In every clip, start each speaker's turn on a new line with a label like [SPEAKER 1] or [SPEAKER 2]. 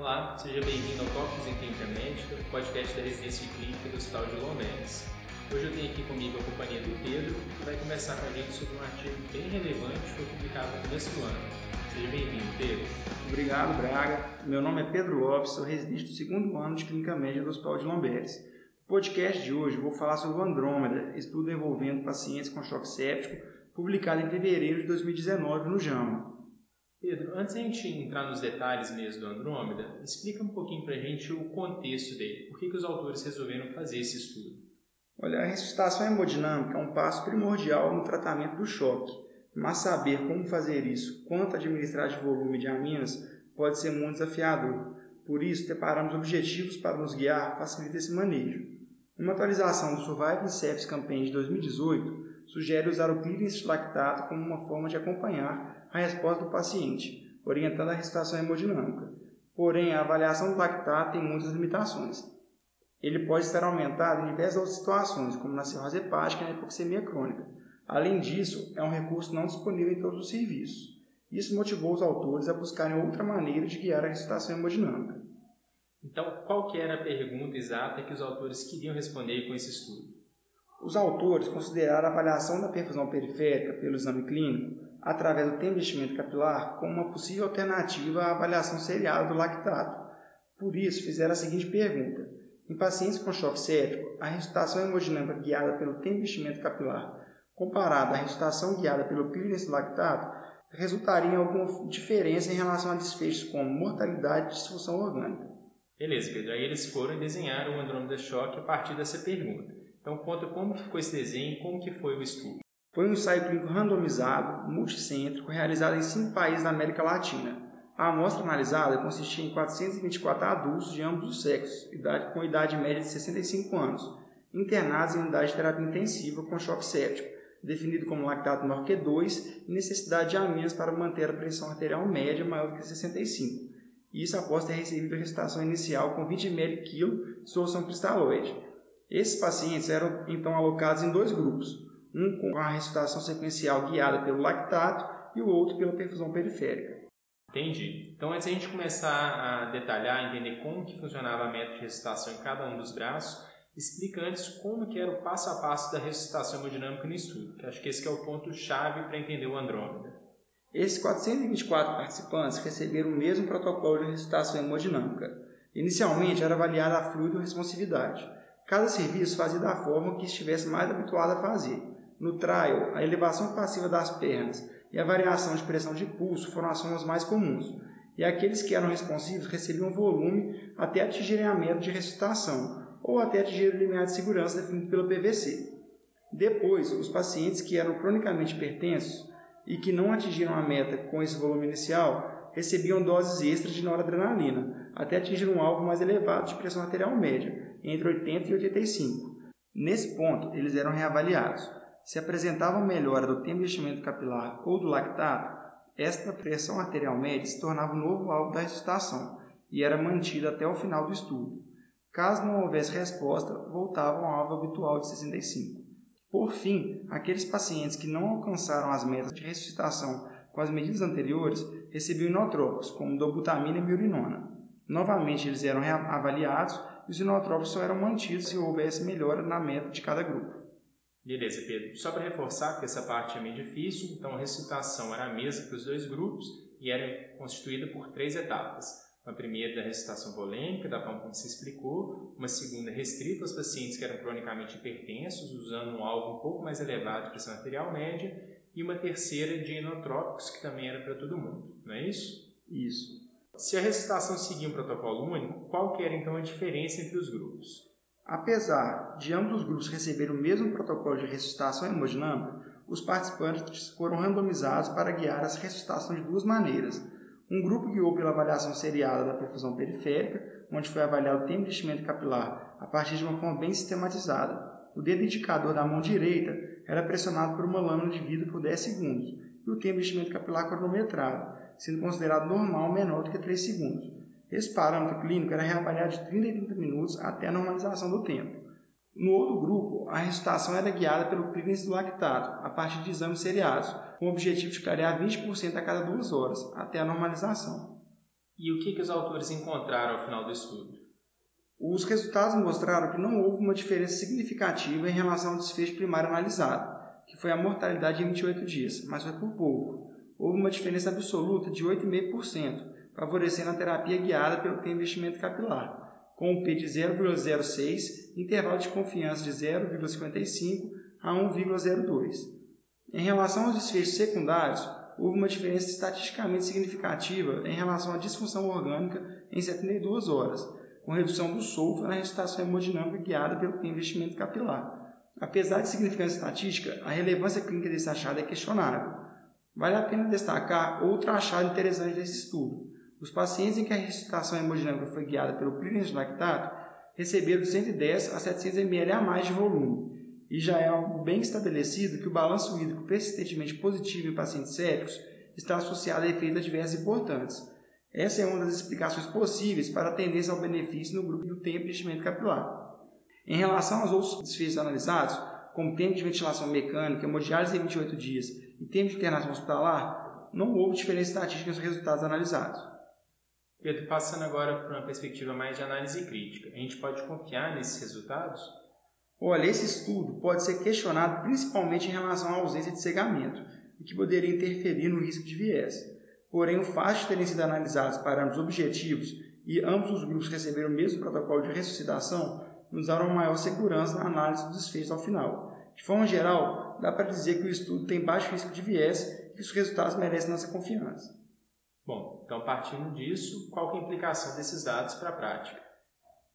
[SPEAKER 1] Olá, seja bem-vindo ao Tópicos em Clínica Médica, podcast da residência de clínica do Hospital de Lombardes. Hoje eu tenho aqui comigo a companhia do Pedro, que vai conversar com a gente sobre um artigo bem relevante que foi publicado no começo do ano. Seja bem-vindo, Pedro.
[SPEAKER 2] Obrigado, Braga. Meu nome é Pedro Lopes, sou residente do segundo ano de Clínica Médica do Hospital de Lombardes. No podcast de hoje vou falar sobre o Andrômeda, estudo envolvendo pacientes com choque séptico, publicado em fevereiro de 2019 no JAMA.
[SPEAKER 1] Pedro, antes de a gente entrar nos detalhes mesmo do Andrômeda, explica um pouquinho para a gente o contexto dele. Por que, que os autores resolveram fazer esse estudo?
[SPEAKER 2] Olha, a ressuscitação hemodinâmica é um passo primordial no tratamento do choque, mas saber como fazer isso, quanto administrar de volume de aminas, pode ser muito desafiador. Por isso, preparamos objetivos para nos guiar facilita esse manejo. Uma atualização do Survival Sepsis Campaign de 2018 sugere usar o clearance lactato como uma forma de acompanhar a resposta do paciente, orientando a recitação hemodinâmica. Porém, a avaliação do lactato tem muitas limitações. Ele pode estar aumentado em diversas outras situações, como na cirrose hepática e na hipoxemia crônica. Além disso, é um recurso não disponível em todos os serviços. Isso motivou os autores a buscarem outra maneira de guiar a recitação hemodinâmica.
[SPEAKER 1] Então, qual que era a pergunta exata que os autores queriam responder com esse estudo?
[SPEAKER 2] Os autores consideraram a avaliação da perfusão periférica pelo exame clínico através do enchimento capilar como uma possível alternativa à avaliação seriada do lactato. Por isso, fizeram a seguinte pergunta. Em pacientes com choque séptico, a ressuscitação hemodinâmica guiada pelo enchimento capilar comparada à ressuscitação guiada pelo clearance do lactato resultaria em alguma diferença em relação a desfechos como mortalidade e disfunção orgânica.
[SPEAKER 1] Beleza, Pedro. Aí eles foram e desenharam o Andrômeda Choque a partir dessa pergunta. Então conta como ficou esse desenho como que foi o estudo.
[SPEAKER 2] Foi um ensaio clínico randomizado, multicêntrico, realizado em cinco países da América Latina. A amostra analisada consistia em 424 adultos de ambos os sexos, com idade média de 65 anos, internados em unidade de terapia intensiva com choque séptico, definido como lactato maior que 2 e necessidade de aminas para manter a pressão arterial média maior do que 65. Isso após ter recebido a recitação inicial com 20 ml de solução cristalóide. Esses pacientes eram então alocados em dois grupos, um com a ressuscitação sequencial guiada pelo lactato e o outro pela perfusão periférica.
[SPEAKER 1] Entendi. Então, antes de a gente começar a detalhar, entender como que funcionava a método de ressuscitação em cada um dos braços, explica antes como que era o passo a passo da ressuscitação hemodinâmica no estudo, que acho que esse que é o ponto-chave para entender o Andrômeda.
[SPEAKER 2] Esses 424 participantes receberam o mesmo protocolo de ressuscitação hemodinâmica. Inicialmente era avaliada a fluido responsividade. Cada serviço fazia da forma que estivesse mais habituado a fazer. No trial, a elevação passiva das pernas e a variação de pressão de pulso foram as formas mais comuns, e aqueles que eram responsivos recebiam volume até atingirem a meta de ressuscitação, ou até atingir o limiar de segurança definido pela PVC. Depois, os pacientes que eram cronicamente hipertensos e que não atingiram a meta com esse volume inicial recebiam doses extras de noradrenalina, até atingir um alvo mais elevado de pressão arterial média, entre 80 e 85. Nesse ponto, eles eram reavaliados. Se apresentavam melhora do tempo de enchimento capilar ou do lactato, esta pressão arterial média se tornava o novo alvo da ressuscitação e era mantida até o final do estudo. Caso não houvesse resposta, voltavam ao alvo habitual de 65. Por fim, aqueles pacientes que não alcançaram as metas de ressuscitação com as medidas anteriores recebiam inotrópicos, como dobutamina e miurinona. Novamente, eles eram avaliados os inotrópicos só eram mantidos se houvesse melhora na meta de cada grupo.
[SPEAKER 1] Beleza, Pedro. Só para reforçar, porque essa parte é meio difícil, então a recitação era a mesma para os dois grupos e era constituída por três etapas. Uma primeira da recitação volêmica, da forma como se explicou, uma segunda restrita aos pacientes que eram cronicamente hipertensos, usando um alvo um pouco mais elevado de pressão arterial média, e uma terceira de inotrópicos, que também era para todo mundo, não é isso?
[SPEAKER 2] Isso.
[SPEAKER 1] Se a recitação seguia um protocolo único, qual que era então a diferença entre os grupos?
[SPEAKER 2] Apesar de ambos os grupos receberem o mesmo protocolo de ressuscitação hemodinâmica, os participantes foram randomizados para guiar as ressuscitações de duas maneiras. Um grupo guiou pela avaliação seriada da perfusão periférica, onde foi avaliado o tempo de enchimento capilar a partir de uma forma bem sistematizada. O dedo indicador da mão direita era pressionado por uma lâmina de vidro por 10 segundos e o tempo de enchimento capilar cronometrado, sendo considerado normal menor do que 3 segundos. Esse parâmetro clínico era reavaliado de 30 em 30 minutos até a normalização do tempo. No outro grupo, a ressuscitação era guiada pelo clearance do lactato, a partir de exames seriados, com o objetivo de clarear 20% a cada duas horas, até a normalização.
[SPEAKER 1] E o que, que os autores encontraram ao final do estudo?
[SPEAKER 2] Os resultados mostraram que não houve uma diferença significativa em relação ao desfecho primário analisado, que foi a mortalidade em 28 dias, mas foi por pouco. Houve uma diferença absoluta de 8,5%, favorecendo a terapia guiada pelo investimento capilar, com um P de 0,06, intervalo de confiança de 0,55 a 1,02. Em relação aos desfechos secundários, houve uma diferença estatisticamente significativa em relação à disfunção orgânica em 72 horas, com redução do sulfo na ressuscitação hemodinâmica guiada pelo investimento capilar. Apesar de significância estatística, a relevância clínica desse achado é questionável. Vale a pena destacar outro achado interessante desse estudo. Os pacientes em que a ressuscitação hemodinâmica foi guiada pelo clínico lactato receberam 110 a 700 ml a mais de volume, e já é algo bem estabelecido que o balanço hídrico persistentemente positivo em pacientes sépticos está associado a efeitos adversos importantes. Essa é uma das explicações possíveis para a tendência ao benefício no grupo do tempo de enchimento capilar. Em relação aos outros desfechos analisados, como tempo de ventilação mecânica, hemodiálise em 28 dias e tempo de internação hospitalar, não houve diferença estatística nos resultados analisados.
[SPEAKER 1] Pedro, passando agora para uma perspectiva mais de análise crítica, a gente pode confiar nesses resultados?
[SPEAKER 2] Olha, esse estudo pode ser questionado principalmente em relação à ausência de cegamento, o que poderia interferir no risco de viés. Porém, o fato de terem sido analisados parâmetros objetivos e ambos os grupos receberam o mesmo protocolo de ressuscitação nos dará uma maior segurança na análise dos desfechos ao final. De forma geral, dá para dizer que o estudo tem baixo risco de viés e que os resultados merecem nossa confiança.
[SPEAKER 1] Bom, então partindo disso, qual é a implicação desses dados para a prática?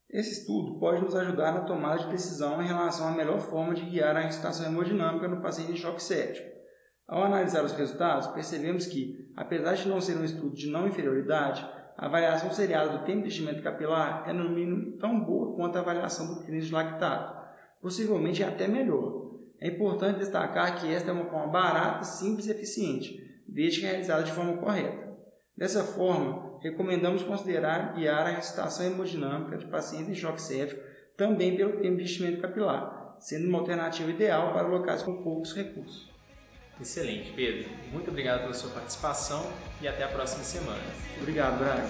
[SPEAKER 2] Esse estudo pode nos ajudar na tomada de decisão em relação à melhor forma de guiar a ressuscitação hemodinâmica no paciente em choque séptico. Ao analisar os resultados, percebemos que, apesar de não ser um estudo de não inferioridade, a avaliação seriada do tempo de enchimento capilar é no mínimo tão boa quanto a avaliação do clínico de lactato, possivelmente até melhor. É importante destacar que esta é uma forma barata, simples e eficiente, desde que realizada de forma correta. Dessa forma, recomendamos considerar guiar a ressuscitação hemodinâmica de pacientes em choque séptico também pelo tempo de enchimento capilar, sendo uma alternativa ideal para locais com poucos recursos.
[SPEAKER 1] Excelente, Pedro. Muito obrigado pela sua participação e até a próxima semana.
[SPEAKER 2] Obrigado, Braga.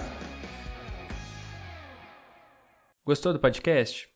[SPEAKER 1] Gostou do podcast?